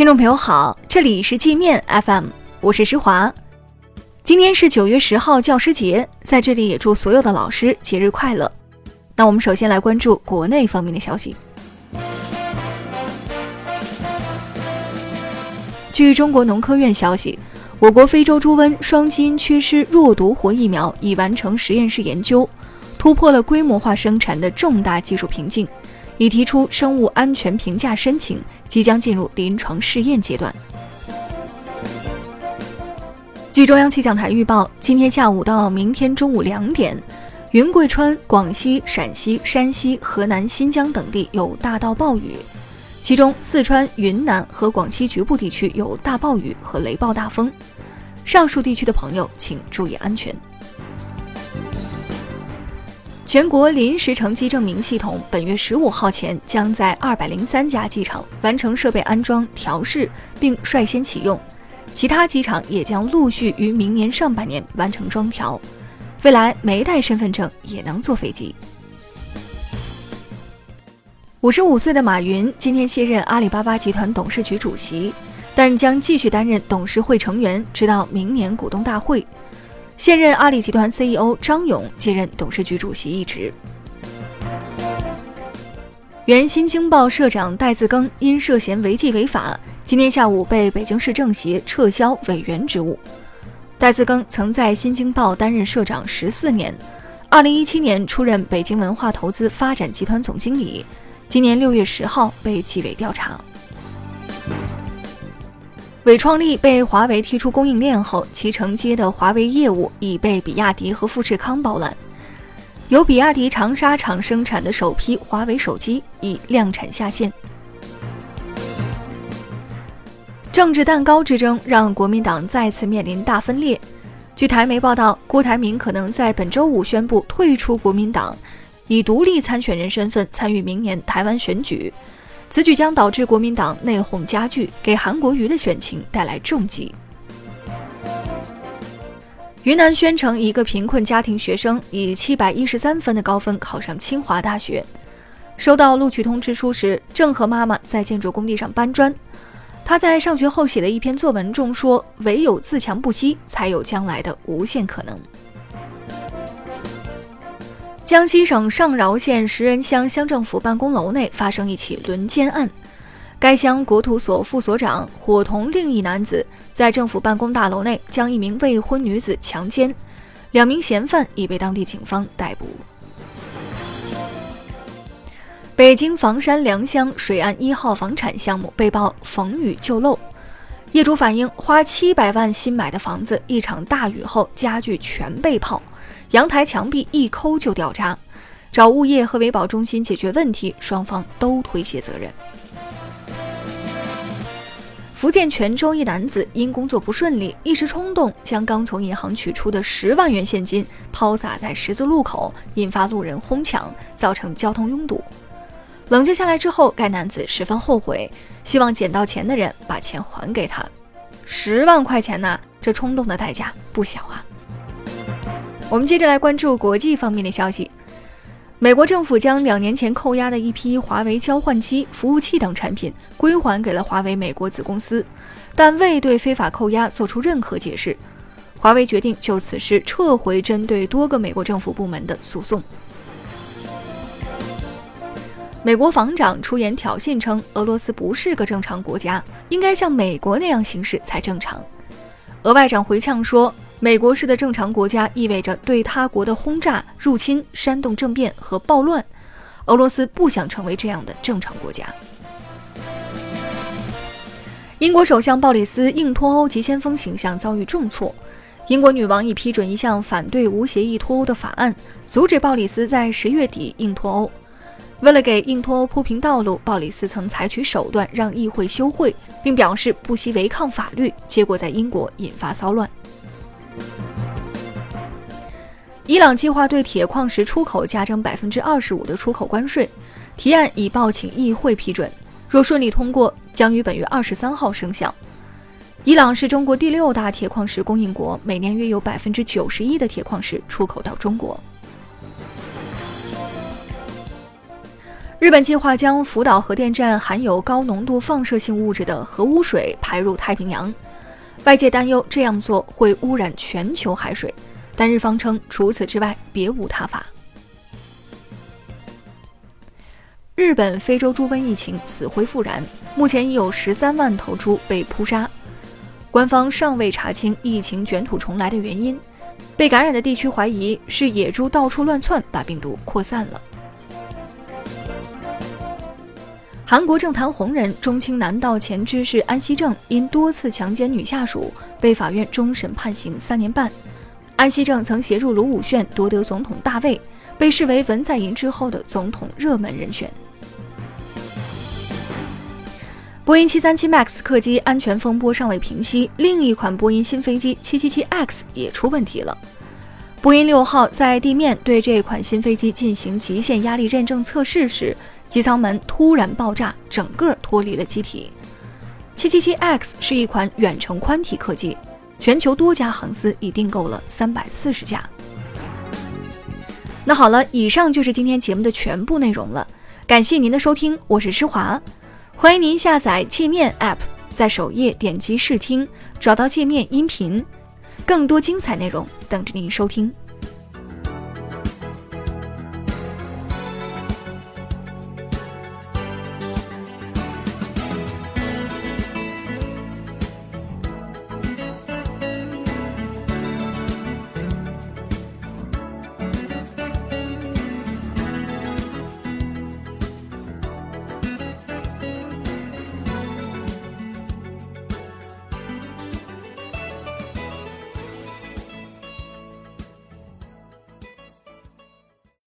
听众朋友好，这里是界面 FM，我是施华。今天是九月十号教师节，在这里也祝所有的老师节日快乐。那我们首先来关注国内方面的消息。据中国农科院消息，我国非洲猪瘟双基因缺失弱毒活疫苗已完成实验室研究，突破了规模化生产的重大技术瓶颈。已提出生物安全评价申请，即将进入临床试验阶段。据中央气象台预报，今天下午到明天中午两点，云贵川、广西、陕西、山西、河南、新疆等地有大到暴雨，其中四川、云南和广西局部地区有大暴雨和雷暴大风。上述地区的朋友请注意安全。全国临时乘机证明系统本月十五号前将在二百零三家机场完成设备安装调试，并率先启用，其他机场也将陆续于明年上半年完成装调。未来没带身份证也能坐飞机。五十五岁的马云今天卸任阿里巴巴集团董事局主席，但将继续担任董事会成员，直到明年股东大会。现任阿里集团 CEO 张勇接任董事局主席一职。原《新京报》社长戴自更因涉嫌违纪违法，今天下午被北京市政协撤销委员职务。戴自更曾在《新京报》担任社长十四年，二零一七年出任北京文化投资发展集团总经理，今年六月十号被纪委调查。伟创力被华为踢出供应链后，其承接的华为业务已被比亚迪和富士康包揽。由比亚迪长沙厂生产的首批华为手机已量产下线。政治蛋糕之争让国民党再次面临大分裂。据台媒报道，郭台铭可能在本周五宣布退出国民党，以独立参选人身份参与明年台湾选举。此举将导致国民党内讧加剧，给韩国瑜的选情带来重击。云南宣城一个贫困家庭学生以七百一十三分的高分考上清华大学，收到录取通知书时，正和妈妈在建筑工地上搬砖。他在上学后写的一篇作文中说：“唯有自强不息，才有将来的无限可能。”江西省上饶县石人乡乡政府办公楼内发生一起轮奸案，该乡国土所副所长伙同另一男子在政府办公大楼内将一名未婚女子强奸，两名嫌犯已被当地警方逮捕。北京房山良乡水岸一号房产项目被曝逢雨就漏，业主反映花七百万新买的房子，一场大雨后家具全被泡。阳台墙壁一抠就掉渣，找物业和维保中心解决问题，双方都推卸责任。福建泉州一男子因工作不顺利，一时冲动将刚从银行取出的十万元现金抛洒在十字路口，引发路人哄抢，造成交通拥堵。冷静下来之后，该男子十分后悔，希望捡到钱的人把钱还给他。十万块钱呐，这冲动的代价不小啊！我们接着来关注国际方面的消息。美国政府将两年前扣押的一批华为交换机、服务器等产品归还给了华为美国子公司，但未对非法扣押做出任何解释。华为决定就此事撤回针对多个美国政府部门的诉讼。美国防长出言挑衅称，俄罗斯不是个正常国家，应该像美国那样行事才正常。俄外长回呛说。美国式的正常国家意味着对他国的轰炸、入侵、煽动政变和暴乱。俄罗斯不想成为这样的正常国家。英国首相鲍里斯硬脱欧急先锋形象遭遇重挫，英国女王已批准一项反对无协议脱欧的法案，阻止鲍里斯在十月底硬脱欧。为了给硬脱欧铺平道路，鲍里斯曾采取手段让议会休会，并表示不惜违抗法律，结果在英国引发骚乱。伊朗计划对铁矿石出口加征百分之二十五的出口关税，提案已报请议会批准，若顺利通过，将于本月二十三号生效。伊朗是中国第六大铁矿石供应国，每年约有百分之九十一的铁矿石出口到中国。日本计划将福岛核电站含有高浓度放射性物质的核污水排入太平洋，外界担忧这样做会污染全球海水，但日方称除此之外别无他法。日本非洲猪瘟疫情死灰复燃，目前已有十三万头猪被扑杀，官方尚未查清疫情卷土重来的原因。被感染的地区怀疑是野猪到处乱窜，把病毒扩散了。韩国政坛红人中青南道前知事安熙正因多次强奸女下属，被法院终审判刑三年半。安熙正曾协助卢武铉夺得总统大位，被视为文在寅之后的总统热门人选。波音737 MAX 客机安全风波尚未平息，另一款波音新飞机 777X 也出问题了。波音六号在地面对这款新飞机进行极限压力认证测试时。机舱门突然爆炸，整个脱离了机体。777X 是一款远程宽体客机，全球多家航司已订购了三百四十架。那好了，以上就是今天节目的全部内容了，感谢您的收听，我是施华，欢迎您下载界面 App，在首页点击试听，找到界面音频，更多精彩内容等着您收听。